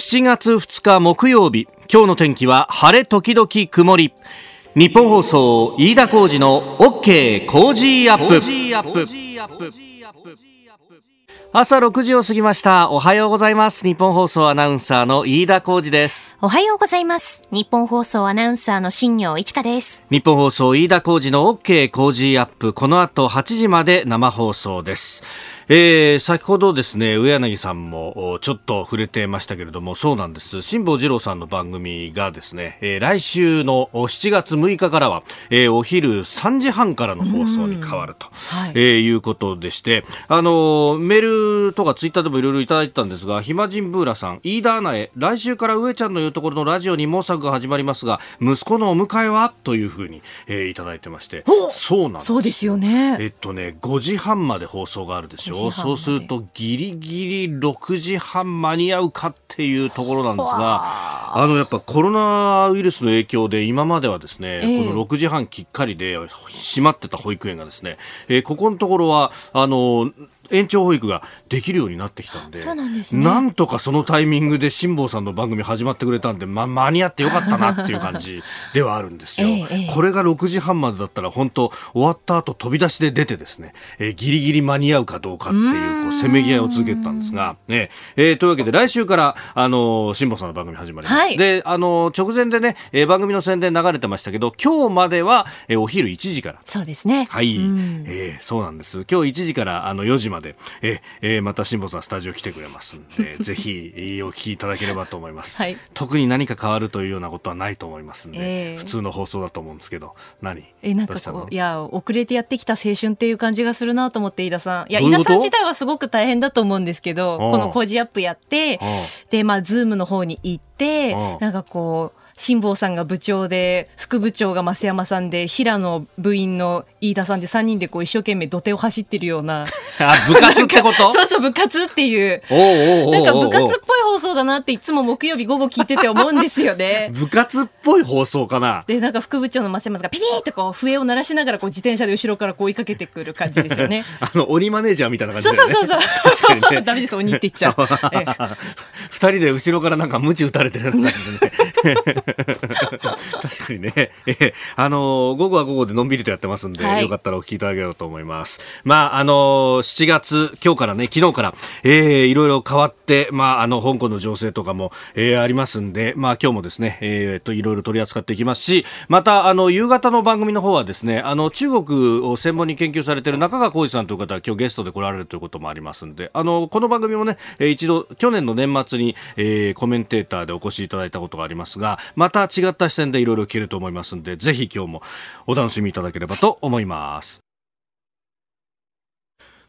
7月2日木曜日今日の天気は晴れ時々曇り。日本放送飯田浩二の OK 工事アップ。朝6時を過ぎました。おはようございます。日本放送アナウンサーの飯田浩二です。おはようございます。日本放送アナウンサーの新業一華です。日本放送飯田浩二の OK 工事アップ。この後8時まで生放送ですえー、先ほどですね、上柳さんもちょっと触れてましたけれども、そうなんです。辛坊治郎さんの番組がですね、えー、来週の7月6日からは、えー、お昼3時半からの放送に変わると、はい、えー、いうことでして、あのメールとかツイッターでもいろいろいただいてたんですが、暇人ブーラさん、飯田アナへ、来週から上ちゃんの言うところのラジオに猛作が始まりますが、息子のお迎えは？というふうに、えー、いただいてまして、そうなんです。そうですよね。えっとね、5時半まで放送があるでしょう。そうするとギリギリ6時半間に合うかっていうところなんですが、あのやっぱコロナウイルスの影響で今まではですね、えー、この6時半きっかりで閉まってた保育園がですね、えー、ここのところはあの延長保育ができるようになってきたんで、そうなんですね。なんとかそのタイミングで辛坊さんの番組始まってくれたんで、ま、間に合ってよかったなっていう感じ ではあるんですよ。ええ、これが6時半までだったら本当終わった後飛び出しで出てですね、えー、ギリギリ間に合うかどうかっていうこうせめぎ合いを続けてたんですが、ね、えー、というわけで来週からあの辛坊さんの番組始まります。はい、で、あの直前でね、えー、番組の宣伝流れてましたけど、今日までは、えー、お昼1時から。そうですね。はい、えー、そうなんです。今日1時からあの4時まで、えーえー、また辛坊さんスタジオ来てくれますんで ぜひお聞きいただければと思います、はい、特に何か変わるというようなことはないと思いますんで、えー、普通の放送だと思うんですけど何？えなんかこういや遅れてやってきた青春っていう感じがするなと思って飯田さん。いや飯田さん自体はすごく大変だと思うんですけどこの工事アップやってでまあズームの方に行ってなんかこう辛坊さんが部長で副部長が増山さんで平野部員の飯田さんで3人でこう一生懸命土手を走ってるような。あ部活ってこと？そうそう部活っていう。なんか部活っぽい放送だなっていつも木曜日午後聞いてて思うんですよね。部活っぽい放送かな？でなんか副部長の増山さんがピピーってこう笛を鳴らしながらこう自転車で後ろからこう追いかけてくる感じですよね。あの鬼マネージャーみたいな感じ、ね、そうそうそうそう。ね、ダメです鬼って言っちゃう。二人で後ろからなんか鞭打たれてる感じでね 確かにね、えー、あのー、午後は午後でのんびりとやってますんで、はい、よかったらお聞きいただければと思います。まあ、あのー、7月、今日からね、昨日から、えー、いろいろ変わって、まあ、あの、香港の情勢とかも、えー、ありますんで、まあ、今日もですね、えー、と、いろいろ取り扱っていきますし、また、あの、夕方の番組の方はですね、あの、中国を専門に研究されている中川浩二さんという方は今日ゲストで来られるということもありますんで、あの、この番組もね、一度、去年の年末に、えー、コメンテーターでお越しいただいたことがありますが、また違った視点でいろいろ聞けると思いますんで、ぜひ今日もお楽しみいただければと思います。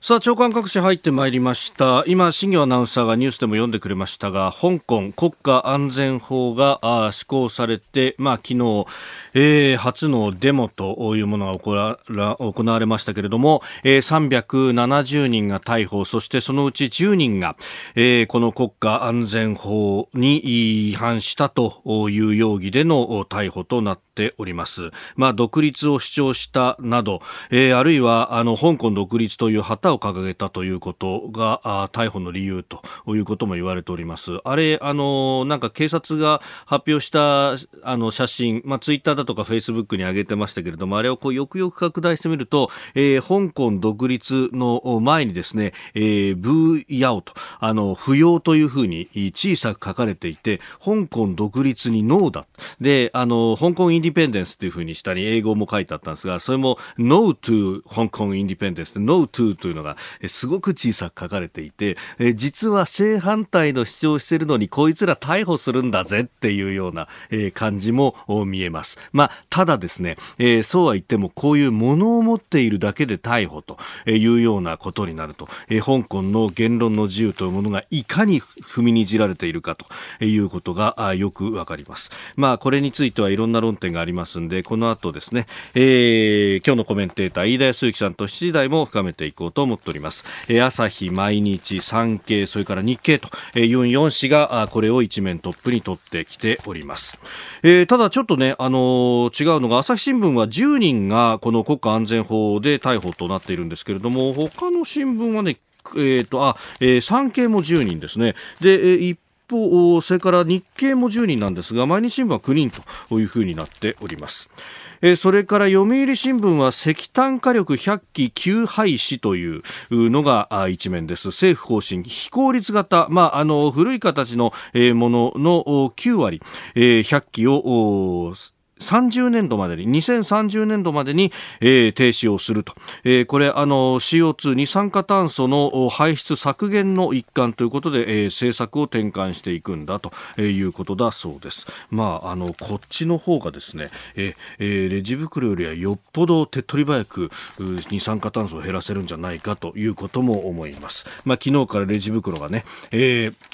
さあ、長官各紙入ってまいりました。今、新業アナウンサーがニュースでも読んでくれましたが、香港国家安全法が施行されて、まあ、昨日、えー、初のデモというものが行われましたけれども、えー、370人が逮捕、そしてそのうち10人が、えー、この国家安全法に違反したという容疑での逮捕となってております。まあ、独立を主張したなど、えー、あるいは、あの、香港独立という旗を掲げたということがあ逮捕の理由ということも言われておりますあれあのなんか警察が発表したあの写真、まあ、ツイッターだとかフェイスブックに上げてましたけれどもあれをこうよくよく拡大してみると、えー、香港独立の前にですね、えー、ブーヤオとあの不要というふうに小さく書かれていて香港独立にノーだであの香港インインディペンデンスというふうに下に英語も書いてあったんですがそれも No to 香港インディペンデンス No to というのがすごく小さく書かれていて、実は正反対の主張しているのにこいつら逮捕するんだぜっていうような感じも見えます。まあ、ただですね、そうは言ってもこういうものを持っているだけで逮捕というようなことになると、香港の言論の自由というものがいかに踏みにじられているかということがよくわかります。まあ、これについてはいろんな論点がありますんで、この後ですね、えー、今日のコメンテーター、飯田康之さんと7時台も深めていこうと思っております。えー、朝日、毎日、産経、それから日経という4紙がこれを一面トップに取ってきております。えー、ただちょっとね、あのー、違うのが朝日新聞は10人がこの国家安全法で逮捕となっているんですけれども、他の新聞はね、えっ、ー、と、あ、えー、産経も10人ですね。で、一報、それから日経も10人なんですが、毎日新聞は9人というふうになっております。それから読売新聞は石炭火力100機急廃止というのが一面です政府方針非効率型、まあ、あの古い形のものの9割、100機を30年度までに2030年度までに、えー、停止をすると、えー、これあの CO2 二酸化炭素の排出削減の一環ということで、えー、政策を転換していくんだということだそうです。まああのこっちの方がですね、えー、レジ袋よりはよっぽど手っ取り早く二酸化炭素を減らせるんじゃないかということも思います。まあ昨日からレジ袋がね、えー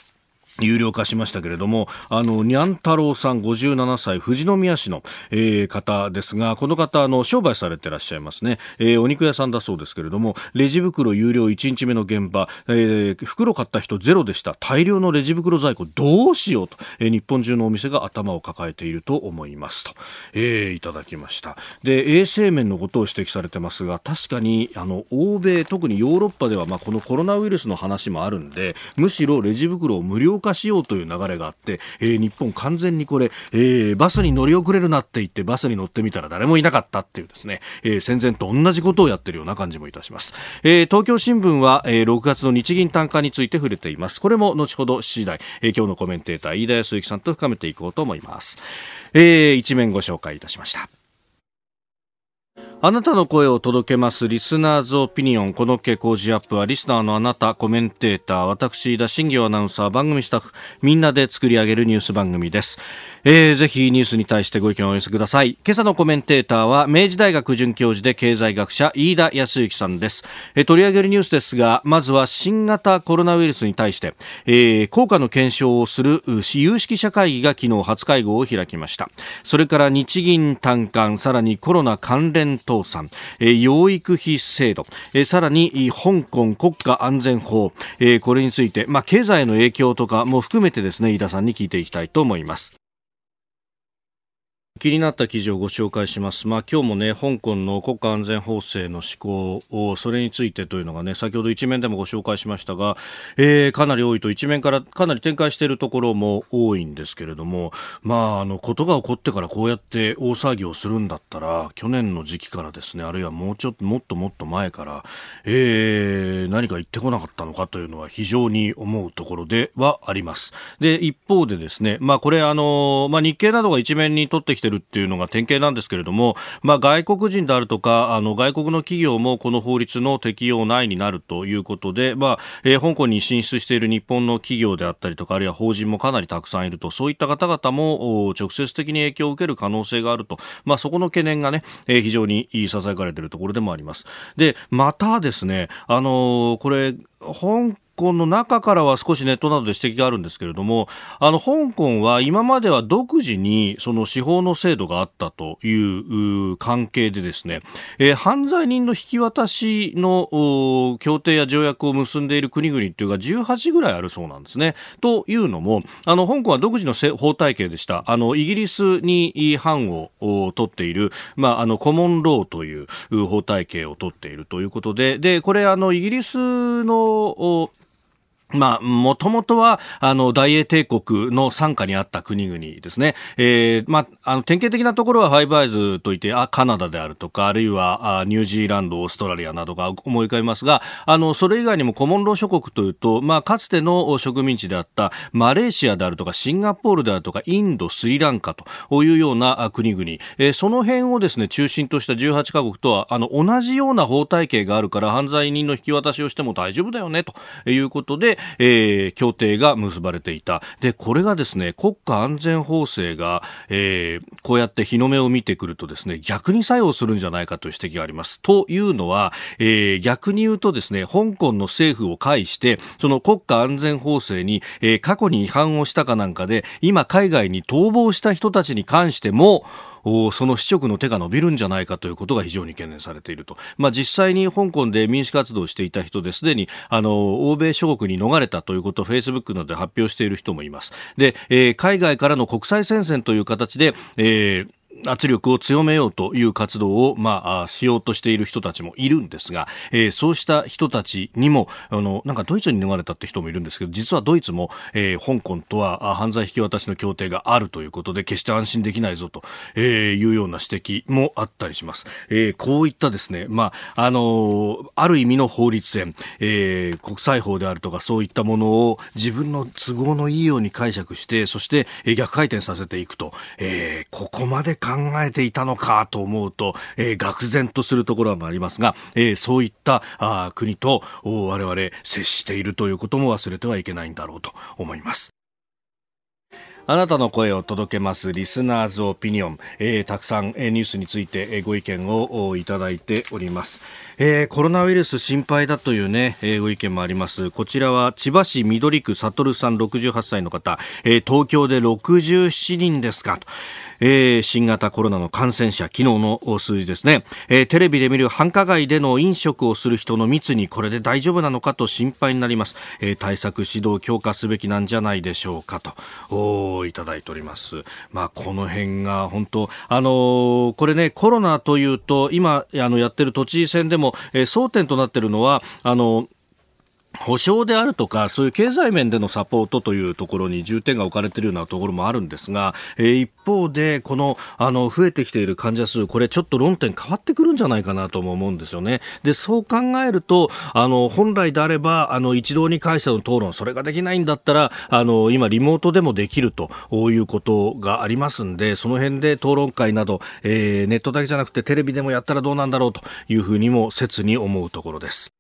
有料化しましたけれども、あの、にゃん太郎さん57歳、富士宮市の、えー、方ですが、この方、あの、商売されてらっしゃいますね。えー、お肉屋さんだそうですけれども、レジ袋有料1日目の現場、えー、袋買った人ゼロでした。大量のレジ袋在庫どうしようと、えー、日本中のお店が頭を抱えていると思いますと、えー、いただきました。で、衛生面のことを指摘されてますが、確かに、あの、欧米、特にヨーロッパでは、まあ、このコロナウイルスの話もあるんで、むしろレジ袋を無料化化しようという流れがあって、えー、日本完全にこれ、えー、バスに乗り遅れるなって言ってバスに乗ってみたら誰もいなかったっていうですね、えー、戦前と同じことをやってるような感じもいたします。えー、東京新聞は、えー、6月の日銀単価について触れています。これも後ほど7時台、えー、今日のコメンテーター飯田康之さんと深めていこうと思います。えー、一面ご紹介いたしました。あなたの声を届けますリスナーズオピニオン。この傾向ジアップはリスナーのあなたコメンテーター私田新行アナウンサー番組スタッフみんなで作り上げるニュース番組です、えー、ぜひニュースに対してご意見をお寄せください。今朝のコメンテーターは明治大学准教授で経済学者飯田康之さんです、えー、取り上げるニュースですがまずは新型コロナウイルスに対して、えー、効果の検証をする有識者会議が昨日初会合を開きました。それから日銀短観さらにコロナ関連倒産、えー、養育費制度、えー、さらに香港国家安全法、えー、これについて、まあ、経済の影響とかも含めてですね飯田さんに聞いていきたいと思います。気になった記事をご紹介します。まあ、今日もね、香港の国家安全法制の施行を、それについてというのがね、先ほど一面でもご紹介しましたが、えー、かなり多いと一面からかなり展開しているところも多いんですけれども、まあ、あの、ことが起こってからこうやって大騒ぎをするんだったら、去年の時期からですね、あるいはもうちょっと、もっともっと前から、えー、何か言ってこなかったのかというのは非常に思うところではあります。で、一方でですね、まあ、これあの、まあ、日経などが一面に取ってきててるっていうのが典型なんですけれども、まあ、外国人であるとかあの外国の企業もこの法律の適用内になるということで、まあえー、香港に進出している日本の企業であったりとかあるいは法人もかなりたくさんいるとそういった方々も直接的に影響を受ける可能性があると、まあ、そこの懸念がね、えー、非常にささやかれているところでもあります。でまたですね、あのー、これ香港の中からは少しネットなどで指摘があるんですけれども、あの、香港は今までは独自にその司法の制度があったという関係でですね、えー、犯罪人の引き渡しの協定や条約を結んでいる国々っていうか18ぐらいあるそうなんですね。というのも、あの、香港は独自の法体系でした。あの、イギリスに範を取っている、まあ、あの、コモンローという法体系を取っているということで、で、これあの、イギリスのまあ、もともとは、あの、大英帝国の傘下にあった国々ですね。えー、まあ、あの、典型的なところはファイブアイズといって、あ、カナダであるとか、あるいは、あニュージーランド、オーストラリアなどが思い浮かびますが、あの、それ以外にもコモンロー諸国というと、まあ、かつての植民地であったマレーシアであるとか、シンガポールであるとか、インド、スリランカというような国々、えー、その辺をですね、中心とした18カ国とは、あの、同じような法体系があるから、犯罪人の引き渡しをしても大丈夫だよね、ということで、えー、協定が結ばれていた。で、これがですね、国家安全法制が、えー、こうやって日の目を見てくるとですね、逆に作用するんじゃないかという指摘があります。というのは、えー、逆に言うとですね、香港の政府を介して、その国家安全法制に、えー、過去に違反をしたかなんかで、今海外に逃亡した人たちに関しても、その市直の手が伸びるんじゃないかということが非常に懸念されていると。まあ、実際に香港で民主活動をしていた人ですでに、あの、欧米諸国に逃れたということを Facebook などで発表している人もいます。で、えー、海外からの国際戦線という形で、えー圧力を強めようという活動を、まあ、しようとしている人たちもいるんですが、えー、そうした人たちにも、あの、なんかドイツに逃れたって人もいるんですけど、実はドイツも、えー、香港とは犯罪引き渡しの協定があるということで、決して安心できないぞと、えー、いうような指摘もあったりします。えー、こういったですね、まあ、あのある意味の法律戦、えー、国際法であるとかそういったものを自分の都合のいいように解釈して、そして逆回転させていくと、えー、ここまで考考えていたのかと思うと、えー、愕然とするところもありますが、えー、そういったあ国と我々接しているということも忘れてはいけないんだろうと思います。あなたの声を届けますリスナーズオピニオン、えー、たくさん、えー、ニュースについて、えー、ご意見をいただいております、えー、コロナウイルス心配だというね、えー、ご意見もあります。こちらは千葉市緑区悟さん68歳の方、えー、東京で67人ですかと。えー、新型コロナの感染者、昨日の数字ですね、えー、テレビで見る繁華街での飲食をする人の密にこれで大丈夫なのかと心配になります、えー、対策指導強化すべきなんじゃないでしょうかと。おいただいております。まあ、この辺が本当、あのー、これね、コロナというと、今、あの、やってる都知事選でも、えー、争点となっているのは、あの、保障であるとか、そういう経済面でのサポートというところに重点が置かれているようなところもあるんですが、えー、一方で、この、あの、増えてきている患者数、これちょっと論点変わってくるんじゃないかなとも思うんですよね。で、そう考えると、あの、本来であれば、あの、一堂に会社の討論、それができないんだったら、あの、今、リモートでもできるということがありますんで、その辺で討論会など、えー、ネットだけじゃなくてテレビでもやったらどうなんだろうというふうにも切に思うところです。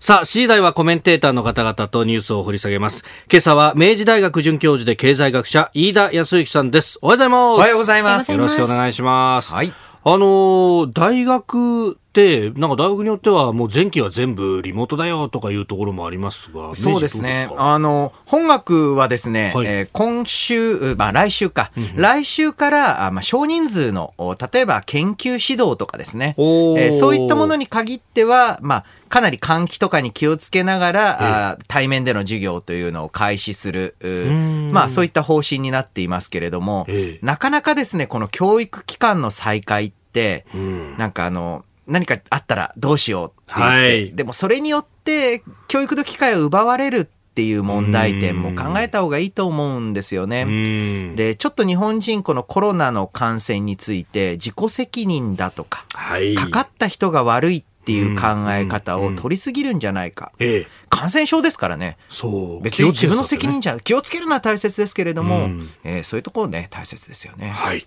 さあ、次第はコメンテーターの方々とニュースを掘り下げます。今朝は明治大学准教授で経済学者、飯田康之さんです。おはようございます。おはようございます。よろしくお願いします。はい。あの大学ってなんか大学によってはもう前期は全部リモートだよとかいうところもありますがそうですね。あの本学はですね、はい、えー、今週、まあ、来週か、うん、来週からあ、まあ、少人数の例えば研究指導とかですね、えー、そういったものに限っては、まあ、かなり換気とかに気をつけながら、えー、あ対面での授業というのを開始する、まあ、そういった方針になっていますけれども、えー、なかなかですねこの教育機関の再開って、うん、なんかあの何かあったらどうしようってはい、でもそれによって教育の機会を奪われるっていう問題点も考えた方がいいと思うんですよね。で、ちょっと日本人このコロナの感染について自己責任だとか、はい、かかった人が悪いっていう考え方を取りすぎるんじゃないか。ええ、感染症ですからね。そう。別に自分の責任じゃ、気をつけるのは大切ですけれども、えー、そういうところね、大切ですよね。はい。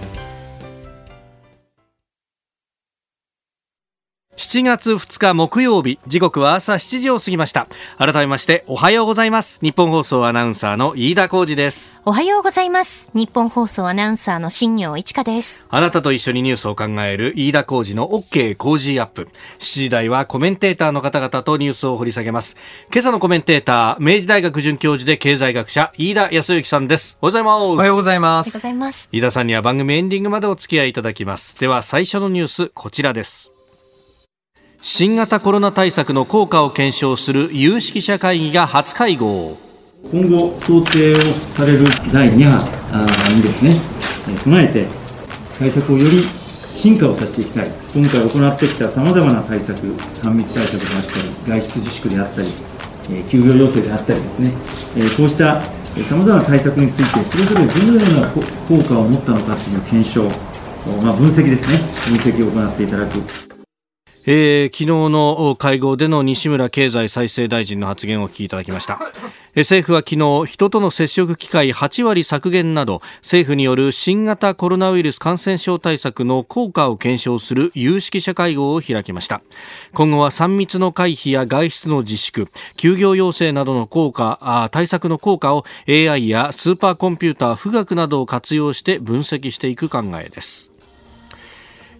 7月2日木曜日時刻は朝7時を過ぎました。改めましておはようございます。日本放送アナウンサーの飯田浩二です。おはようございます。日本放送アナウンサーの新業一華です。あなたと一緒にニュースを考える飯田浩二の OK 工事アップ。7時台はコメンテーターの方々とニュースを掘り下げます。今朝のコメンテーター明治大学准教授で経済学者飯田康之さんです。おはようございます。おはようございます。飯田さんには番組エンディングまでお付き合いいただきます。では最初のニュースこちらです新型コロナ対策の効果を検証する有識者会議が初会合。今後想定をされる第2波にですね備えて対策をより進化をさせていきたい。今回行ってきたさまざまな対策3密対策であったり外出自粛であったり休業要請であったりですね。こうしたさまざまな対策についてそれぞれどのような効果を持ったのかという検証、まあ、分析ですね。分析を行っていただく。えー、昨日の会合での西村経済再生大臣の発言をお聞きいただきました、政府は昨日人との接触機会8割削減など政府による新型コロナウイルス感染症対策の効果を検証する有識者会合を開きました。今後は3密の回避や外出の自粛休業要請などの効果対策の効果を AI やスーパーコンピューター富岳などを活用して分析していく考えです。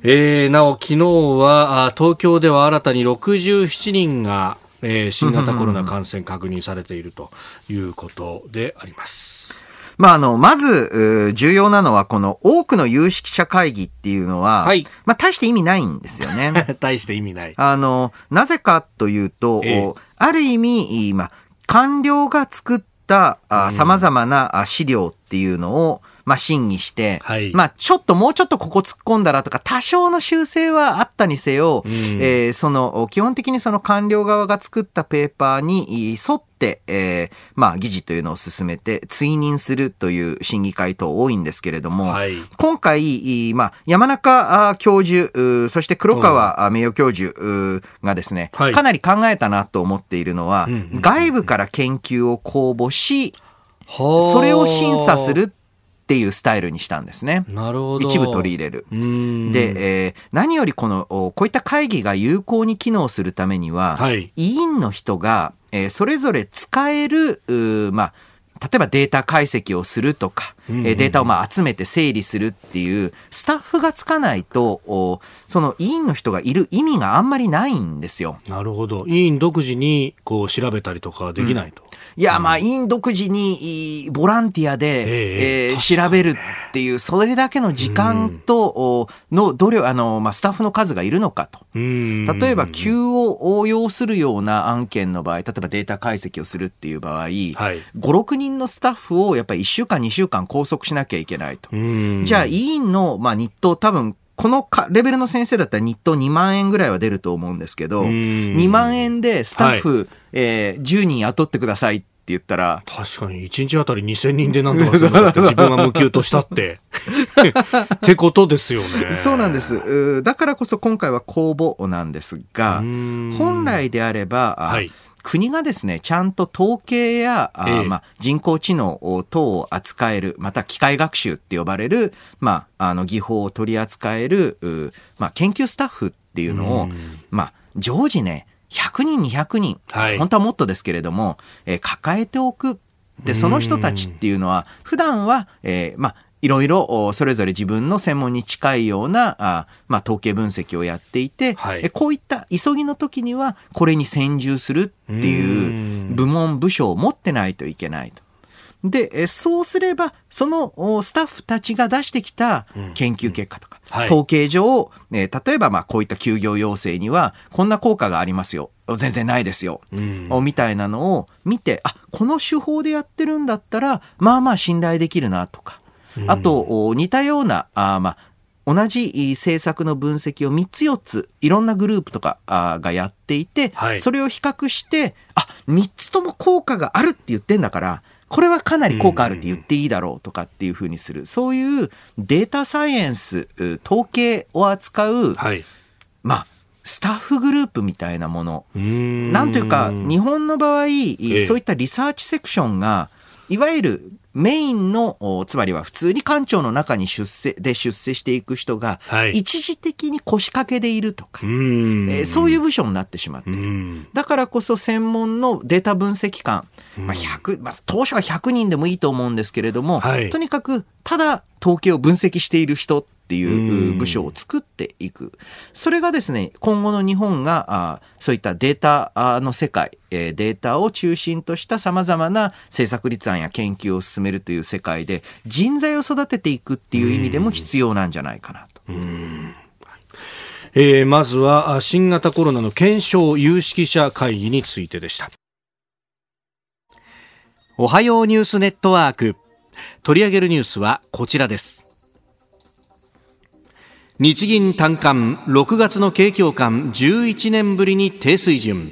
えー、なお、昨日は東京では新たに67人がえー、新型コロナ感染確認されているということであります。まあ、あの、まず、重要なのは、この多くの有識者会議っていうのは、はい、まあ、大して意味ないんですよね。大して意味ない。あの、なぜかというと、えある意味、まあ、官僚が作ったさまざまな資料っていうのを、まあ、審議して、はい、まあ、ちょっともうちょっとここ突っ込んだらとか、多少の修正はあったにせよ、うん、えー、その、基本的にその官僚側が作ったペーパーに沿って、えー、まあ、議事というのを進めて、追認するという審議会等多いんですけれども、はい、今回、まあ、山中教授、そして黒川名誉教授がですね、はい、かなり考えたなと思っているのは、外部から研究を公募し、それを審査するっていうスタイルにしたんですね。なるほど。一部取り入れる。で、えー、何よりこの、こういった会議が有効に機能するためには、はい、委員の人が、えー、それぞれ使える、まあ、例えばデータ解析をするとか、うんうん、データをまあ集めて整理するっていうスタッフがつかないとその委員の人がいる意味があんまりないんですよ。なるほど委員独自にこう調べたりとかできないと。うんいや、まあ、委員独自にボランティアで、えー、調べるっていう、それだけの時間と、の努力、あの、まあ、スタッフの数がいるのかと。例えば、急を応用するような案件の場合、例えばデータ解析をするっていう場合、はい、5、6人のスタッフをやっぱり1週間、2週間拘束しなきゃいけないと。じゃあ、委員の、まあ、日当多分、このレベルの先生だったら日当2万円ぐらいは出ると思うんですけど、2万円でスタッフ、はい、えー、10人雇ってくださいって言ったら。確かに、1日あたり2000人でなんとかするのって自分が無給としたって。ってことですよね。そうなんです。だからこそ今回は公募なんですが、本来であれば、はい国がですね、ちゃんと統計や、ええ、まあ、人工知能等を扱える、また機械学習って呼ばれる、まあ、あの、技法を取り扱える、まあ、研究スタッフっていうのを、まあ、常時ね、100人、200人、はい、本当はもっとですけれども、えー、抱えておく。で、その人たちっていうのは、普段は、えー、まあ、いろいろそれぞれ自分の専門に近いようなあ、まあ、統計分析をやっていて、はい、こういった急ぎの時にはこれに専従するっていう部門部署を持ってないといけないと。で、そうすれば、そのスタッフたちが出してきた研究結果とか、うんはい、統計上、例えばまあこういった休業要請にはこんな効果がありますよ。全然ないですよ。うん、みたいなのを見て、あ、この手法でやってるんだったら、まあまあ信頼できるなとか。あと、似たような、あまあ、同じ政策の分析を3つ4ついろんなグループとかがやっていて、はい、それを比較してあ3つとも効果があるって言ってんだからこれはかなり効果あるって言っていいだろうとかっていうふうにする。そういうデータサイエンス統計を扱う、はい、まあスタッフグループみたいなもの。なんというか日本の場合、そういったリサーチセクションがいわゆるメインの、つまりは普通に官庁の中に出世で出世していく人が、一時的に腰掛けでいるとか、はい、えー、そういう部署になってしまって。いる。だからこそ専門のデータ分析官、まあ100まあ、当初は100人でもいいと思うんですけれども、はい、とにかくただ統計を分析している人っていう部署を作っていく。それがですね、今後の日本があそういったデータの世界、えデータを中心とした様々な政策立案や研究を進めるという世界で人材を育てていくっていう意味でも必要なんじゃないかなと。えー、まずは新型コロナの検証有識者会議についてでした。おはようニュースネットワーク。取り上げるニュースはこちらです。日銀短観6月の景況感11年ぶりに低水準。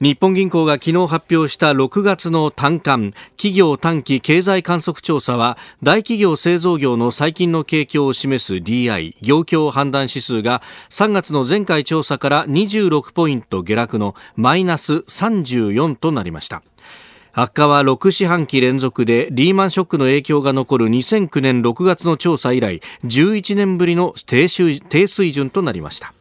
日本銀行が昨日発表した6月の短観企業短期経済観測調査は大企業製造業の最近の景況を示す DI 業況判断指数が3月の前回調査から26ポイント下落のマイナス34となりました。悪化は6四半期連続でリーマンショックの影響が残る2009年6月の調査以来11年ぶりの低水準となりました。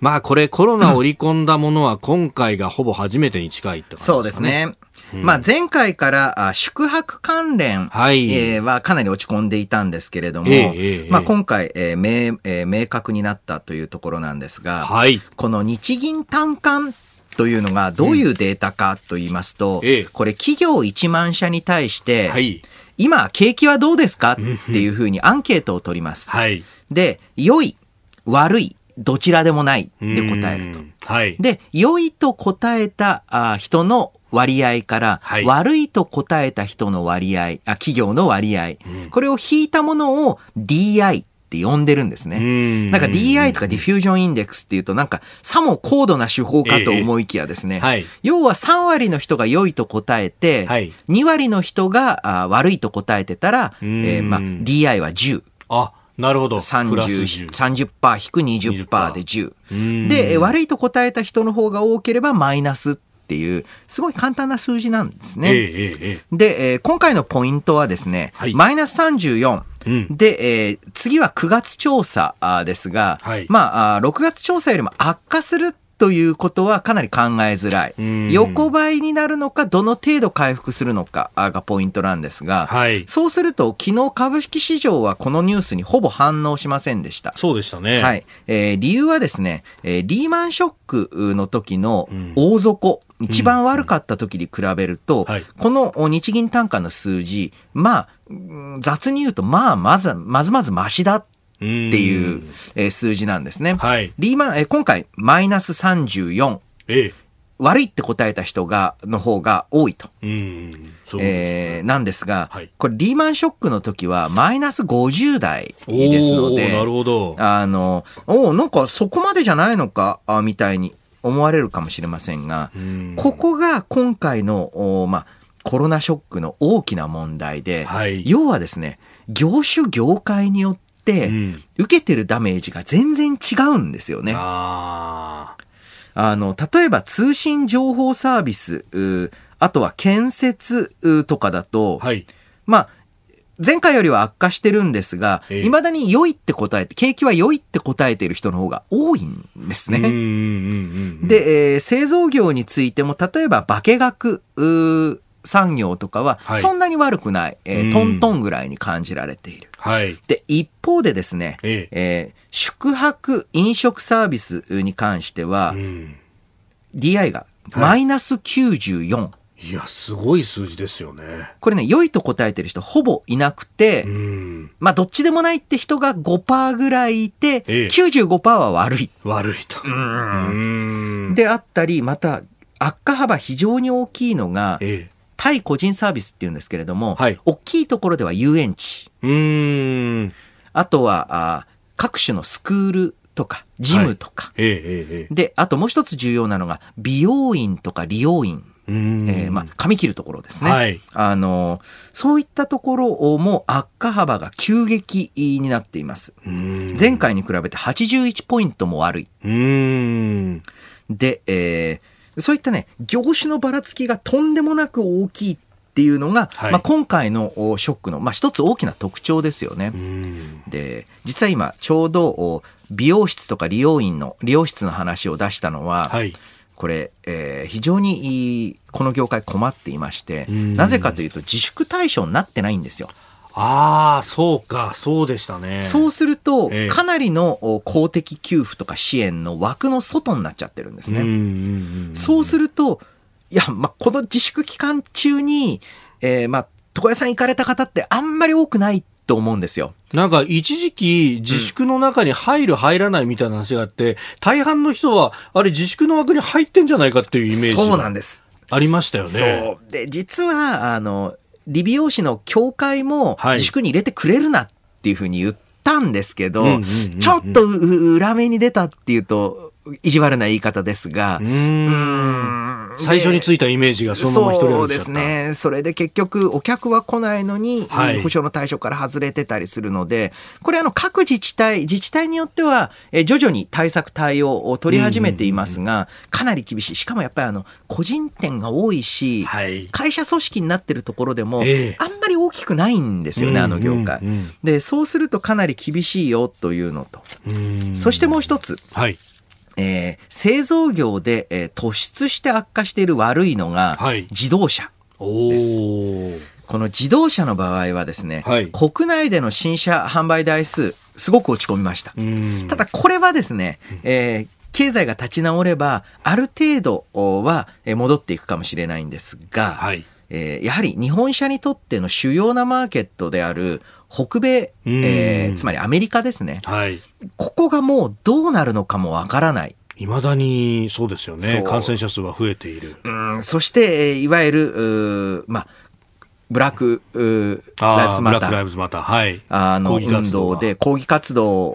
まあこれコロナを織り込んだものは今回がほぼ初めてに近いって感じですね。そうですね。うん、まあ前回から宿泊関連、はかなり落ち込んでいたんですけれども、えー、まあ今回、えー明確になったというところなんですが、はい、この日銀単価というのがどういうデータかと言いますと、うん、これ企業1万社に対して、はい、今景気はどうですかっていうふうにアンケートを取ります。はい、で、良い、悪い、どちらでもないで答えると。はい、で、良いと答えたあ人の割合から、はい、悪いと答えた人の割合、あ企業の割合、うん、これを引いたものを DI って呼んでるんですね。なんか DI とか diffusion index っていうとなんかさも高度な手法かと思いきやですね、えはい、要は3割の人が良いと答えて、はい、2割の人があ悪いと答えてたら、えーまあ、DI は10。あなるほど。30%, 30%引く20%で10。で、悪いと答えた人の方が多ければマイナスっていう、すごい簡単な数字なんですね。ええで、えー、今回のポイントはですね、はい、マイナス34。うん、で、えー、次は9月調査ですが、はい、まあ、6月調査よりも悪化するということはかなり考えづらい。横ばいになるのか、どの程度回復するのかがポイントなんですが、はい、そうすると、昨日株式市場はこのニュースにほぼ反応しませんでした。そうでしたね。はい。えー、理由はですね、えー、リーマンショックの時の大底、うん、一番悪かった時に比べると、うんはい、この日銀単価の数字、まあ、雑に言うと、まあ、まず、まずまずマシだっていう、えー、数字なんですね。はい。リーマン、えー、今回、マイナス34。ええ。悪いって答えた人が、の方が多いと。うえー、なんですが、はい、これリーマンショックの時はマイナス50代ですので、なるほど。あの、おなんかそこまでじゃないのか、あみたいに思われるかもしれませんが、ここが今回の、おまあ、コロナショックの大きな問題で、はい、要はですね、業種業界によって、受けてるダメージが全然違うんですよね。あの、例えば通信情報サービス、あとは建設とかだと、はい、まあ、前回よりは悪化してるんですが、い、え、ま、だに良いって答えて、景気は良いって答えている人の方が多いんですね。で、えー、製造業についても、例えば化学、産業とかはそんなに悪くない、はい、えー、トントンぐらいに感じられている。はい、で一方でですね、ええ。ー、宿泊飲食サービスに関しては、うん、DI がマイナス94。はいいや、すごい数字ですよね。これね、良いと答えてる人ほぼいなくて、うん、まあ、どっちでもないって人が5%ぐらいいて、ええ、95%は悪い。悪いと。であったり、また、悪化幅非常に大きいのが、ええ、対個人サービスっていうんですけれども、はい、大きいところでは遊園地。うんあとはあ、各種のスクールとか、ジムとか、はいええ、で、あともう一つ重要なのが、美容院とか利用院。えー、まあ、髪切るところですね。はい、あの、そういったところも悪化幅が急激になっています。前回に比べて81ポイントも悪い。で、えー、そういったね、業種のばらつきがとんでもなく大きいっていうのが、はい、まあ、今回のショックの、まあ、一つ大きな特徴ですよね。で、実は今、ちょうど美容室とか利用院の、利用室の話を出したのは、はい、これ、えー、非常にこの業界困っていまして、なぜかというと自粛対象になってないんですよ。ああ、そうか、そうでしたね。そうすると、ええ、かなりの公的給付とか支援の枠の外になっちゃってるんですね。そうすると、いや、まあ、この自粛期間中に、えー、まあ、床屋さん行かれた方ってあんまり多くないと思うんですよ。なんか一時期自粛の中に入る入らないみたいな話があって、大半の人はあれ自粛の枠に入ってんじゃないかっていうイメージそうなんです。ありましたよね。そう。で、実は、あの、理美容師の協会も自粛に入れてくれるなっていうふうに言ったんですけど、ちょっと裏目に出たっていうと、意地悪な言い方ですが、最初についたイメージがそのまま一人そうですね。それで結局、お客は来ないのに、はい、保証の対象から外れてたりするので、これあの、各自治体、自治体によっては、え徐々に対策対応を取り始めていますが、かなり厳しい。しかもやっぱりあの、個人店が多いし、はい、会社組織になってるところでも、えー、あんまり大きくないんですよね、あの業界。で、そうするとかなり厳しいよというのと、そしてもう一つ。はいえー、製造業で、えー、突出して悪化している悪いのが、自動車です。この自動車の場合はですね、はい、国内での新車販売台数、すごく落ち込みました。ただこれはですね、えー、経済が立ち直れば、ある程度は戻っていくかもしれないんですが、はい、えー、やはり日本車にとっての主要なマーケットである北米、えー、つまりアメリカですね、はい、ここがもうどうなるのかもわからない。いまだにそうですよね感染者数は増えている。うんそして、いわゆる、まあ、ブラックライブズマター。ブラックライブズマター。はい。あの、運動で抗議活動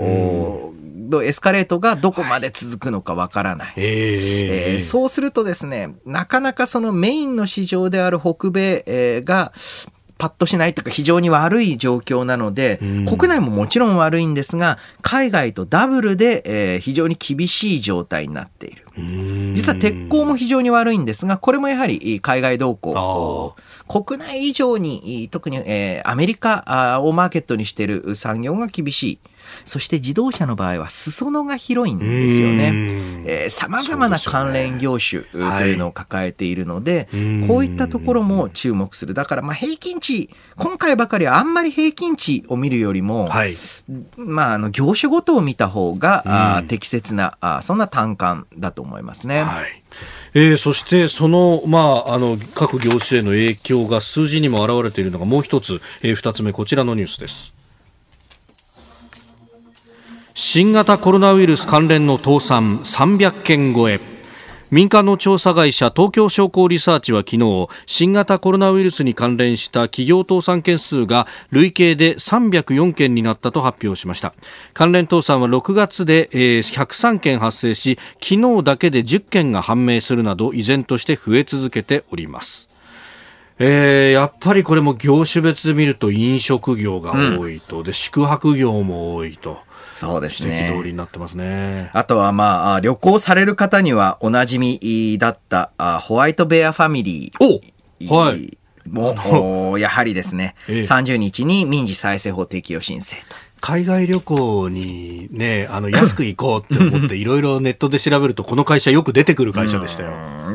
のエスカレートがどこまで続くのかわからない。はい、えー、そうするとですね、なかなかそのメインの市場である北米が、パッとしないというか非常に悪い状況なので、国内ももちろん悪いんですが、海外とダブルで、えー、非常に厳しい状態になっている。実は鉄鋼も非常に悪いんですが、これもやはり海外動向、国内以上に特に、えー、アメリカをマーケットにしている産業が厳しい。そして自動車の場合は裾野が広いんですよね。さまざまな関連業種というのを抱えているので、でこういったところも注目する。だからまあ平均値、今回ばかりはあんまり平均値を見るよりも、はい、まああの業種ごとを見た方が、あ適切なあそんな単価だと思いますね。はいえー、そしてその,、まあ、あの各業種への影響が数字にも表れているのがもう一つ、えー、2つ目こちらのニュースです。新型コロナウイルス関連の倒産300件超え。民間の調査会社東京商工リサーチは昨日新型コロナウイルスに関連した企業倒産件数が累計で304件になったと発表しました。関連倒産は6月で103件発生し昨日だけで10件が判明するなど依然として増え続けております。えー、やっぱりこれも業種別で見ると飲食業が多いと、うん、で宿泊業も多いと。そうですね。通りになってますね。あとはまあ、旅行される方にはおなじみだったあホワイトベアファミリー。おはい。もう、やはりですね、ええ、30日に民事再生法適用申請と。海外旅行にね、あの、安く行こうって思って、いろいろネットで調べると、この会社よく出てくる会社でしたよ。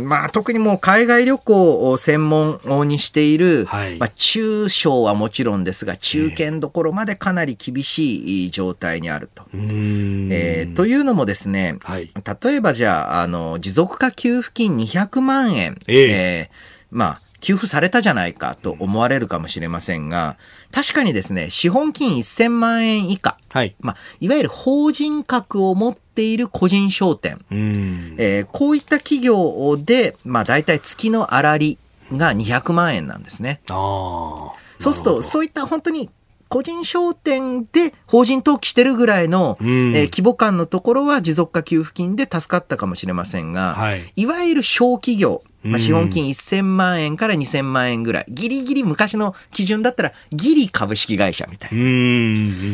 まあ、特にもう海外旅行を専門にしている、はい、まあ、中小はもちろんですが、中堅どころまでかなり厳しい状態にあると。えー、というのもですね、はい、例えばじゃあ、あの、持続化給付金200万円、えー、えー、まあ、給付されたじゃないかと思われるかもしれませんが、確かにですね、資本金1000万円以下、はい。まあ、いわゆる法人格を持っている個人商店、えー、こういった企業で、まあ、大体月の粗利が200万円なんですね。あそうすると、そういった本当に個人商店で法人登記してるぐらいの、うん、えー、規模感のところは持続化給付金で助かったかもしれませんが、はい、いわゆる小企業、まあ、資本金1000万円から2000万円ぐらい、ギリギリ昔の基準だったらギリ株式会社みたい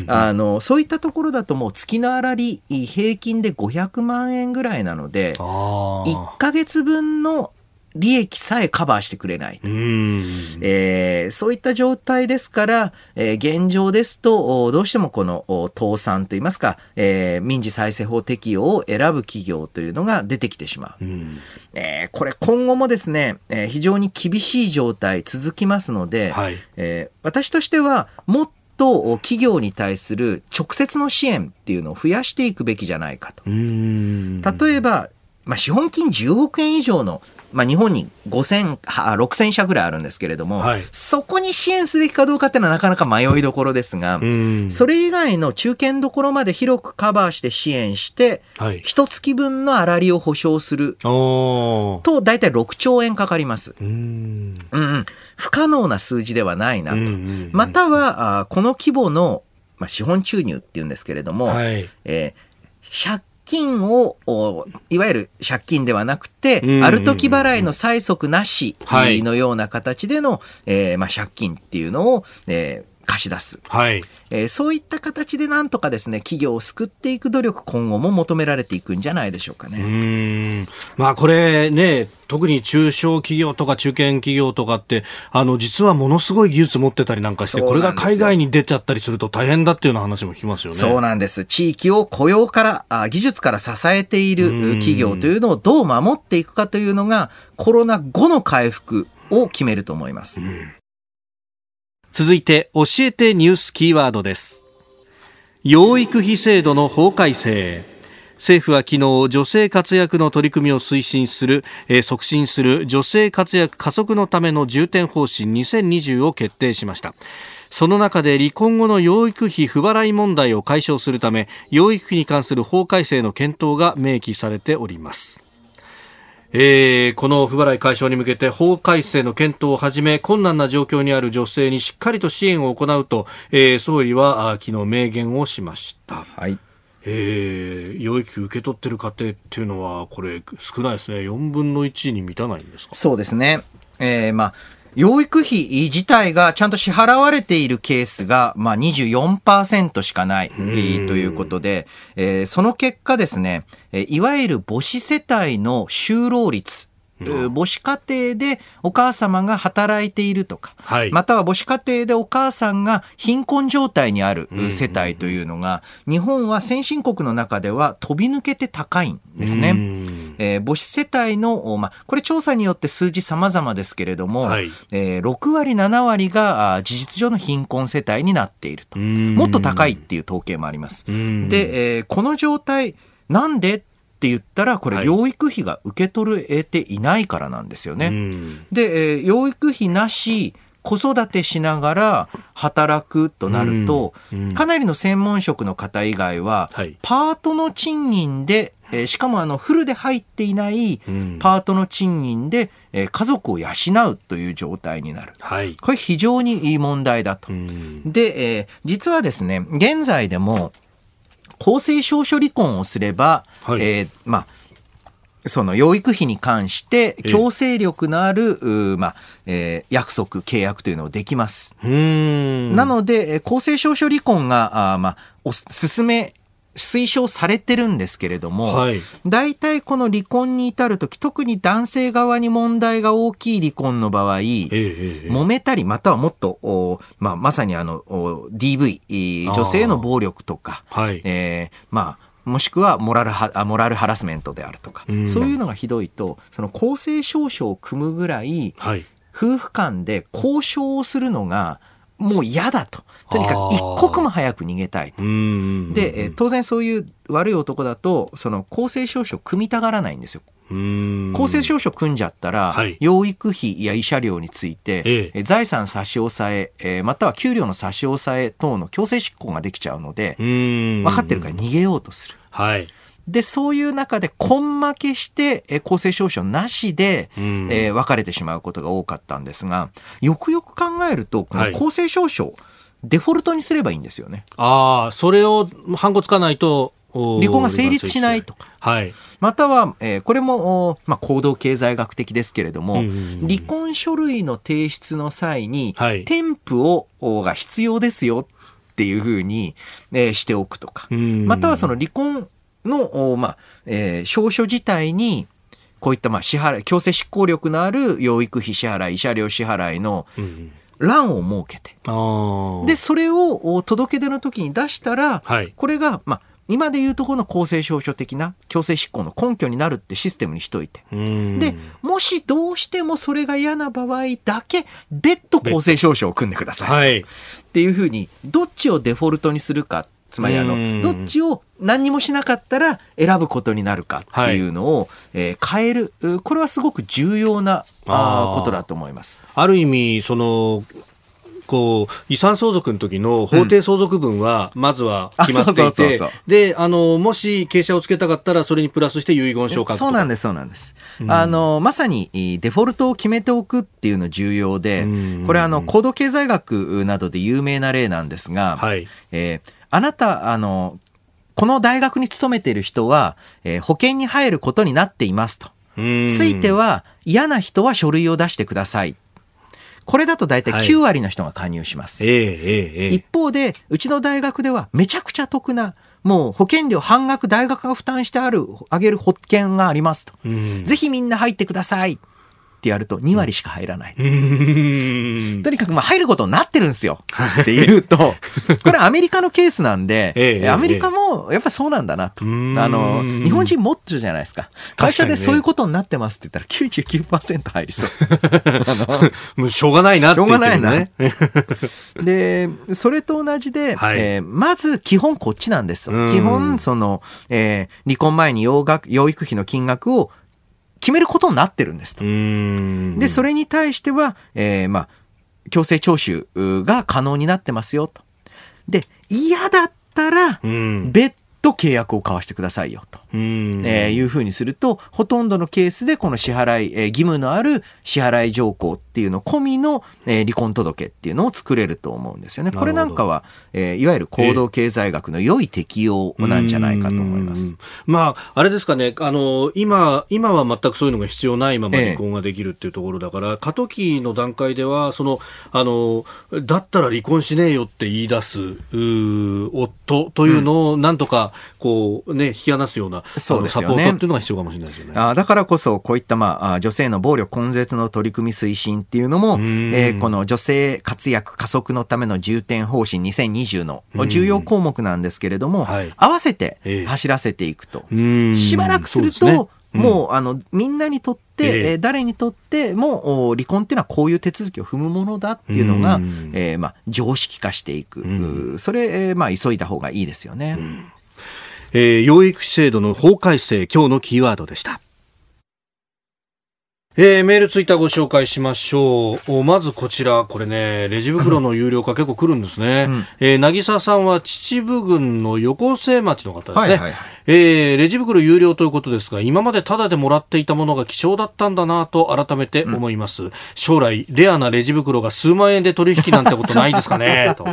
な。あの、そういったところだともう月の粗利平均で500万円ぐらいなので、1ヶ月分の利益さえカバーしてくれないと。えー、そういった状態ですから、えー、現状ですと、どうしてもこの倒産といいますか、えー、民事再生法適用を選ぶ企業というのが出てきてしまう。うえー、これ今後もですね、えー、非常に厳しい状態続きますので、はい、えー、私としてはもっと企業に対する直接の支援っていうのを増やしていくべきじゃないかと。例えば、まあ、資本金10億円以上のまあ、日本に5000、6000社ぐらいあるんですけれども、はい、そこに支援すべきかどうかっていうのはなかなか迷いどころですが、それ以外の中堅どころまで広くカバーして支援して、はい、一月分の粗利を保証すると、大体6兆円かかります。うん、うん、不可能な数字ではないなと。または、あこの規模の、まあ、資本注入っていうんですけれども、はい、えー、借金を、いわゆる借金ではなくて、ある時払いの催促なしのような形での、はい、えー、まあ、借金っていうのを、えー貸し出す。はい。えー、そういった形でなんとかですね、企業を救っていく努力、今後も求められていくんじゃないでしょうかね。うん。まあこれね、特に中小企業とか中堅企業とかって、あの、実はものすごい技術持ってたりなんかして、これが海外に出ちゃったりすると大変だっていうような話も聞きますよね。そうなんです。地域を雇用から、あ技術から支えている企業というのをどう守っていくかというのが、コロナ後の回復を決めると思います。うん続いて教えてニュースキーワードです。養育費制度の法改正。政府は昨日女性活躍の取り組みを推進する、えー、促進する女性活躍加速のための重点方針2020を決定しました。その中で離婚後の養育費不払い問題を解消するため養育費に関する法改正の検討が明記されております。えー、この不払い解消に向けて法改正の検討をはじめ困難な状況にある女性にしっかりと支援を行うと、えー、総理は昨日明言をしました。はい。えー、養育費受け取ってる家庭っていうのは、これ、少ないですね、4分の1に満たないんですか？そうですね、えーまあ、養育費自体がちゃんと支払われているケースが、まあ24%しかないということで、えー、その結果ですね、いわゆる母子世帯の就労率、母子家庭でお母様が働いているとか、はい、または母子家庭でお母さんが貧困状態にある世帯というのが、日本は先進国の中では飛び抜けて高いんですね。えー、母子世帯の、まあ、これ調査によって数字様々ですけれども、はい、えー、6割、7割が事実上の貧困世帯になっていると。もっと高いっていう統計もあります。で、えー、この状態、なんでって言ったら、これ、養育費が受け取れていないからなんですよね。はい、で、えー、養育費なし、子育てしながら働くとなると、かなりの専門職の方以外は、はい、パートの賃金で、えー、しかもあのフルで入っていないパートの賃金で、えー、家族を養うという状態になる。はい、これ非常にいい問題だと。うん、で、えー、実はですね、現在でも、公正証書離婚をすれば、はい、えー、まあ、その養育費に関して強制力のある、まあえー、約束、契約というのをできます。なので、公正証書離婚が、あまあ、お進め推奨されてるんですけれども、はい、大体この離婚に至るとき、特に男性側に問題が大きい離婚の場合、えー、揉めたり、またはもっと、おまあ、まさにあの、DV、女性の暴力とか、はい、えー、まあ、もしくはモラルハモラルハラスメントであるとか、うん、そういうのがひどいと、その公正証書を組むぐらい、はい、夫婦間で交渉をするのが、もう嫌だと。とにかく一刻も早く逃げたいと。で、当然そういう悪い男だと、その公正証書組みたがらないんですよ。公正証書組んじゃったら、はい、養育費や慰謝料について、ええ、財産差し押さええまたは給料の差し押さえ等の強制執行ができちゃうので、分かってるから逃げようとする。はい、で、そういう中で、根負けして、え公正証書なしで、うん、えー、別れてしまうことが多かったんですが、よくよく考えると、この公正証書、はい、デフォルトにすればいいんですよね。ああ、それを、ハンコつかないと、離婚が成立しないとか。はい、または、えー、これも、まあ、行動経済学的ですけれども、離婚書類の提出の際に、はい、添付をが必要ですよっていうふうに、えー、しておくとか、またはその離婚の、まあ、えー、証書自体に、こういった、まあ、支払い、強制執行力のある養育費支払い、慰謝料支払いの、欄を設けて、で、それを届け出の時に出したら、はい、これが、まあ、今でいうとこの公正証書的な強制執行の根拠になるってシステムにしといて。で、もしどうしてもそれが嫌な場合だけ、別途公正証書を組んでください。はい、っていうふうに、どっちをデフォルトにするかつまりあの、どっちを何にもしなかったら選ぶことになるかっていうのを、はい、えー、変える。これはすごく重要なあことだと思います。ある意味、その、こう遺産相続の時の法定相続分はまずは決まっていて、であのもし傾斜をつけたかったらそれにプラスして遺言書を書くそうなんですそうなんです、うん、あのまさにデフォルトを決めておくっていうの重要で、これあの高度経済学などで有名な例なんですが、はい、えーあなた、あの、この大学に勤めている人は、えー、保険に入ることになっていますと。ついては嫌な人は書類を出してください。これだと大体9割の人が加入します。はい、一方で、うちの大学ではめちゃくちゃ得な、もう保険料半額大学が負担してある、あげる保険がありますと。ぜひみんな入ってください。ってやると2割しか入らない。とにかくまあ入ることになってるんですよ。っていうと、これアメリカのケースなんで、ええ、アメリカもやっぱそうなんだなと。あの、日本人もっとじゃないですか。会社でそういうことになってますって言ったら99%入りそう。もうしょうがないなって言ってる、ね、しょうがないな。で、それと同じで、はい、えー、まず基本こっちなんですよ。基本、その、えー、離婚前に養学養育費の金額を決めることになってるんですと。で、それに対しては、えー、まあ、強制徴収が可能になってますよと。で、嫌だったら、別と契約を交わしてくださいよと、えー、いうふうにすると、ほとんどのケースでこの支払い、えー、義務のある支払い条項っていうの込みの、えー、離婚届っていうのを作れると思うんですよね。これなんかは、えー、いわゆる行動経済学の良い適用なんじゃないかと思います。まあ、あれですかね、あの、今、今は全くそういうのが必要ないまま離婚ができるっていうところだから、過渡期の段階では、その、あの、だったら離婚しねえよって言い出す、夫というのをなんとか、こうね、引き離すような、そうですよね、サポートっていうのが必要かもしれないですよね。あだからこそ、こういった、まあ、女性の暴力根絶の取り組み推進っていうのも、えー、この女性活躍加速のための重点方針2020の重要項目なんですけれども、はい、合わせて走らせていくと。しばらくすると、もう、あの、みんなにとって、えー、誰にとっても、離婚っていうのはこういう手続きを踏むものだっていうのが、えー、まあ、常識化していく。それ、えー、まあ、急いだ方がいいですよね。えー、養育費制度の法改正、今日のキーワードでした。えー、メールツイッターご紹介しましょう。まずこちら、これね、レジ袋の有料化結構来るんですね。うん、えー、渚さんは秩父郡の横瀬町の方ですね。はいはいはい、えー、レジ袋有料ということですが、今までタダでもらっていたものが貴重だったんだなと改めて思います。うん、将来、レアなレジ袋が数万円で取引なんてことないですかねと。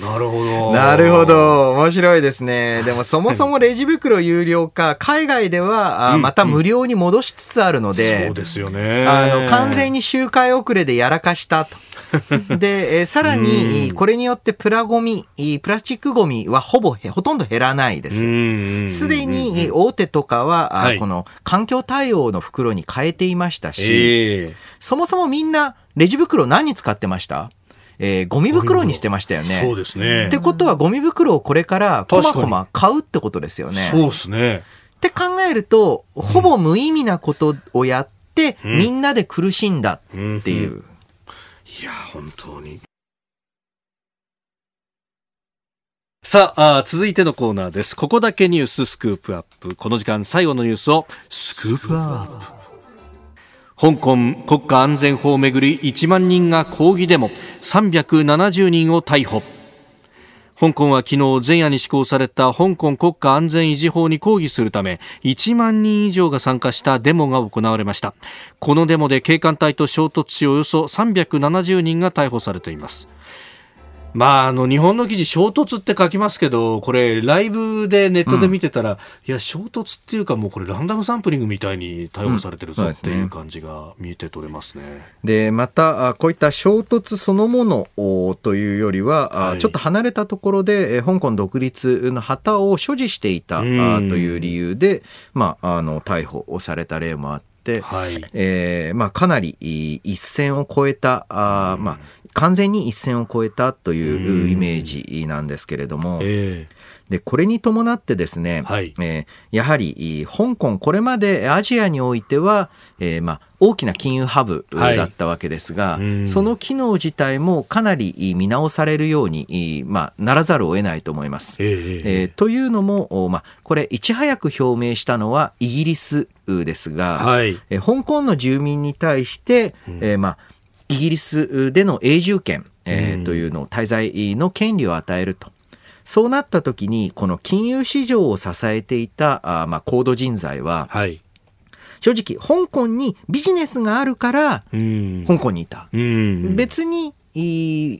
なるほど。なるほど。面白いですね。でもそもそもレジ袋有料化、海外では、あまた無料に戻しつつあるので、うんうん、そうですよね。あの、完全に周回遅れでやらかしたと。で、えー、さらに、これによってプラゴミ、プラスチックゴミはほぼ、ほとんど減らないです。すでに大手とかは、はい、この環境対応の袋に変えていましたし、えー、そもそもみんなレジ袋何に使ってました？えー、ゴミ袋にしてましたよね。そうですね。ってことは、ゴミ袋をこれからこまこま買うってことですよね。そうですね。って考えると、ほぼ無意味なことをやって、うん、みんなで苦しんだっていう。うんうん、いや、本当に。さあ続いてのコーナーです。ここだけニューススクープアップ。この時間最後のニュースをスクープアップ。香港国家安全法をめぐり1万人が抗議デモ370人を逮捕。香港は昨日前夜に施行された香港国家安全維持法に抗議するため1万人以上が参加したデモが行われました。このデモで警官隊と衝突しおよそ370人が逮捕されています。まあ、あの、日本の記事、衝突って書きますけど、これ、ライブでネットで見てたら、うん、いや、衝突っていうか、もうこれ、ランダムサンプリングみたいに逮捕されてるぞ、っていう感じが見えて取れますね。で、また、こういった衝突そのものというよりは、はい、ちょっと離れたところで、香港独立の旗を所持していた、という理由で、まあ、あの、逮捕された例もあって、はい、えー、まあ、かなり一線を越えたあ、まあ、完全に一線を越えたというイメージなんですけれども、えー、でこれに伴ってですね、はい、えー、やはり香港これまでアジアにおいては、えーまあ、大きな金融ハブだったわけですが、はい、その機能自体もかなり見直されるように、まあ、ならざるを得ないと思います。えー、えー、というのも、まあ、これいち早く表明したのはイギリスですが、はい、え香港の住民に対して、えーまあイギリスでの永住権、えー、というのを滞在の権利を与えると。そうなった時に、この金融市場を支えていた、あまあ、高度人材は、はい、正直、香港にビジネスがあるから、香港にいた。別に、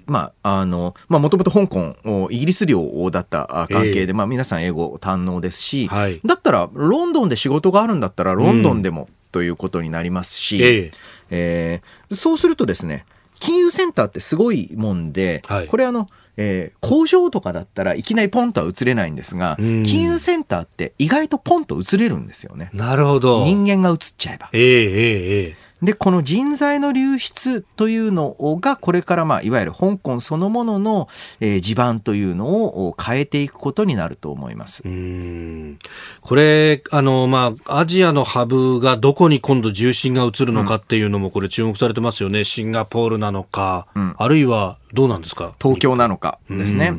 まあ、あの、まあ、もともと香港、イギリス領だった関係で、えー、まあ、皆さん英語堪能ですし、はい、だったら、ロンドンで仕事があるんだったら、ロンドンでも、ということになりますし、えー、えー、そうするとですね、金融センターってすごいもんで、はい、これあの、えー、工場とかだったらいきなりポンとは移れないんですが、金融センターって意外とポンと移れるんですよね。なるほど。人間が移っちゃえば。えええええで、この人材の流出というのが、これからまあ、いわゆる香港そのものの、えー、地盤というのを変えていくことになると思います。うんこれ、あの、まあ、アジアのハブがどこに今度重心が移るのかっていうのも、これ注目されてますよね。シンガポールなのか、うん、あるいはどうなんですか？東京なのかですね。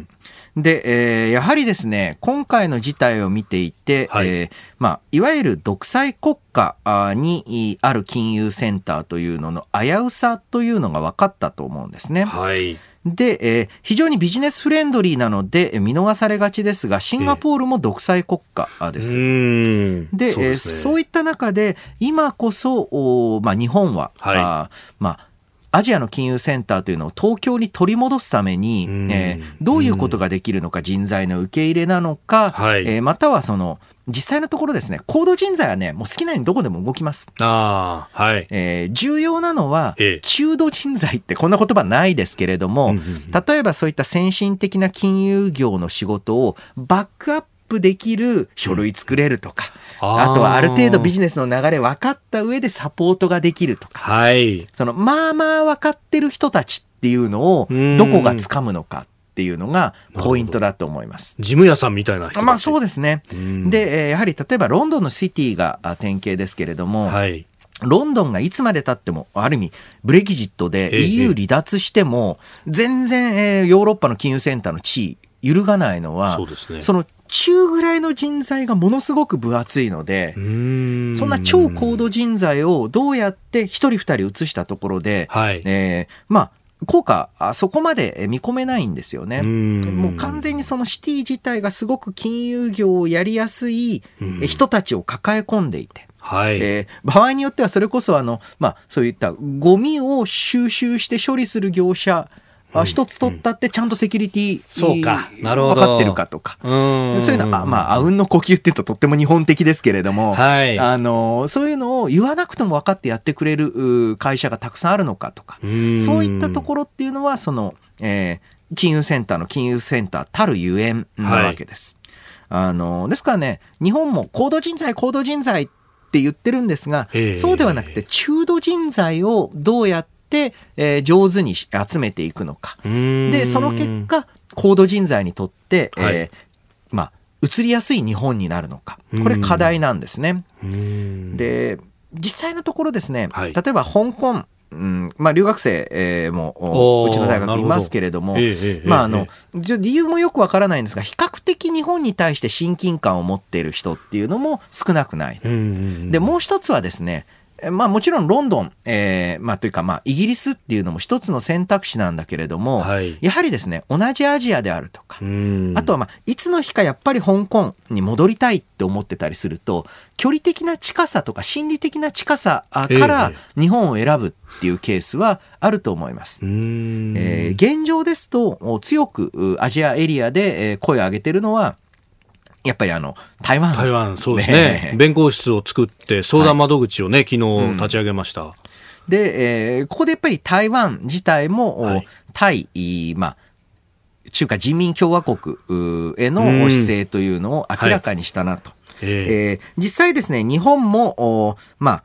で、えー、やはりですね、今回の事態を見ていて、はい、えー、まあ、いわゆる独裁国家にある金融センターというのの危うさというのが分かったと思うんですね。はい。で、えー、非常にビジネスフレンドリーなので見逃されがちですが、シンガポールも独裁国家です。えー、でそう、ね、えー、そういった中で、今こそ、おまあ、日本は、はい、あまあ、アジアの金融センターというのを東京に取り戻すために、えー、どういうことができるのか、人材の受け入れなのか、はい、えー、またはその、実際のところですね、高度人材はね、もう好きなようにどこでも動きます。ああ、はい。えー、重要なのは、中度人材ってこんな言葉ないですけれども、例えばそういった先進的な金融業の仕事をバックアップできる書類作れるとか、あとはある程度ビジネスの流れ分かった上でサポートができるとか、はい、そのまあまあ分かってる人たちっていうのをどこが掴むのかっていうのがポイントだと思います。事務屋さんみたいな人まあそうですね。で、やはり例えばロンドンのシティが典型ですけれども、はい、ロンドンがいつまでたっても、ある意味、ブレキジットで EU 離脱しても、全然、ヨーロッパの金融センターの地位、揺るがないのは、そね、その中ぐらいの人材がものすごく分厚いので、そんな超高度人材をどうやって一人二人移したところで、はい、えー、まあ、効果、そこまで見込めないんですよね。もう完全にそのシティ自体がすごく金融業をやりやすい人たちを抱え込んでいて。はい、えー、場合によってはそれこそあの、まあ、そういったゴミを収集して処理する業者あ一つ取ったってちゃんとセキュリティ、そうか。なるほど。分かってるかとか。うそういうのは、まあ、あうんの呼吸っていうととっても日本的ですけれども、はい。あの、そういうのを言わなくても分かってやってくれる会社がたくさんあるのかとか、そういったところっていうのは、その、えー、金融センターの金融センターたるゆえんなわけです。はい、あの、ですからね、日本も高度人材、高度人材って言ってるんですが、そうではなくて中度人材をどうやって、えー、上手に集めていくのか。で、その結果、高度人材にとって、はい、えー、まあ、移りやすい日本になるのか。これ課題なんですね。で、実際のところですね、はい、例えば香港、うんまあ、留学生、えー、もうちの大学いますけれども、えまあ、あの理由もよくわからないんですが比較的日本に対して親近感を持っている人っていうのも少なくない。でもう一つはですねまあもちろんロンドン、えー、まあというかまあイギリスっていうのも一つの選択肢なんだけれども、はい、やはりですね、同じアジアであるとか、あとはまあいつの日かやっぱり香港に戻りたいって思ってたりすると、距離的な近さとか心理的な近さから日本を選ぶっていうケースはあると思います。えー、現状ですと強くアジアエリアで声を上げてるのは、やっぱりあの、台湾。台湾、そうですね。弁護室を作って、相談窓口をね、はい、昨日立ち上げました。うん、で、えー、ここでやっぱり台湾自体も、はい、対、まあ、中華人民共和国への姿勢というのを明らかにしたなと。はい、えー、実際ですね、日本も、まあ、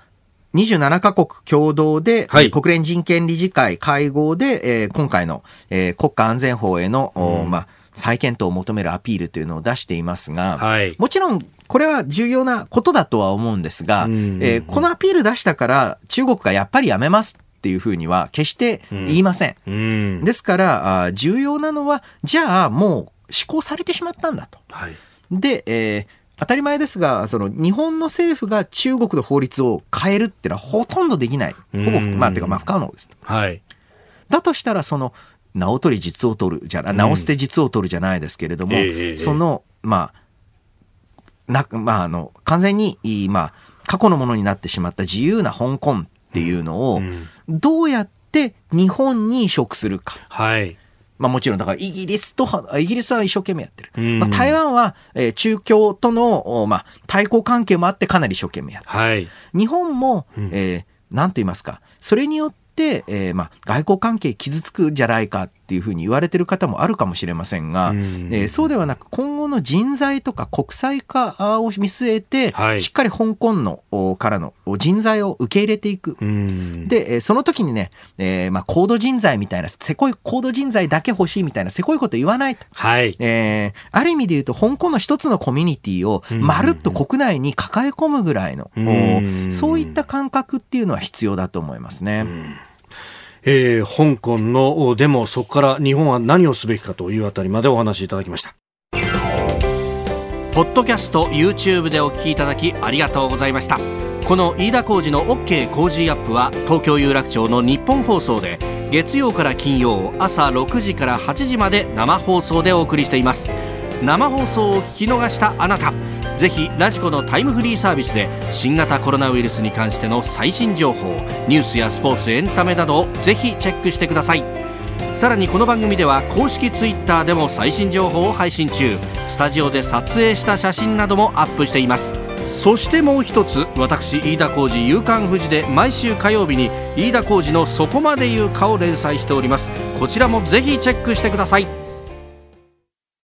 27カ国共同で、はい、国連人権理事会会合で、えー、今回の、えー、国家安全法への、うん、まあ、再検討を求めるアピールというのを出していますが、はい、もちろんこれは重要なことだとは思うんですが、えー、このアピール出したから中国がやっぱりやめますっていうふうには決して言いません。うん、ですからあ、重要なのは、じゃあもう施行されてしまったんだと。はい、で、えー当たり前ですが、その日本の政府が中国の法律を変えるってのはほとんどできない。ほぼ、まあ、てかまあ不可能です。はい。だとしたら、その直取り実を取るじゃな、直捨て実を取るじゃないですけれども、うん、その、まあ、な、まあ、あの、完全に、まあ、過去のものになってしまった自由な香港っていうのを、どうやっって日本に移植するか。はい。まあもちろんだからイギリスと、イギリスは一生懸命やってる。まあ台湾は、えー、中共との、まあ対抗関係もあってかなり一生懸命やってる。はい、日本も、えー、なんと言いますか、それによって、えー、まあ外交関係傷つくんじゃないかっていうふうに言われてる方もあるかもしれませんが、えー、そうではなく今後の人材とか国際化を見据えて、はい、しっかり香港のからの人材を受け入れていく。で、その時にね、えー、まあ高度人材みたいな、せこい高度人材だけ欲しいみたいな、せこいこと言わないと。はい。えー、ある意味で言うと、香港の一つのコミュニティをまるっと国内に抱え込むぐらいの、そういった感覚っていうのは必要だと思いますね。えー、香港のデモ、そこから日本は何をすべきかというあたりまでお話しいただきました。ポッドキャスト YouTube でお聞きいただきありがとうございました。この飯田浩司の OK 工事アップは東京有楽町の日本放送で月曜から金曜朝6時から8時まで生放送でお送りしています。生放送を聞き逃したあなた。ぜひラジコのタイムフリーサービスで新型コロナウイルスに関しての最新情報ニュースやスポーツエンタメなどをぜひチェックしてください。さらにこの番組では公式 Twitter でも最新情報を配信中。スタジオで撮影した写真などもアップしています。そしてもう一つ私飯田浩司夕刊富士で毎週火曜日に飯田浩司の「そこまで言うか」を連載しております。こちらもぜひチェックしてください。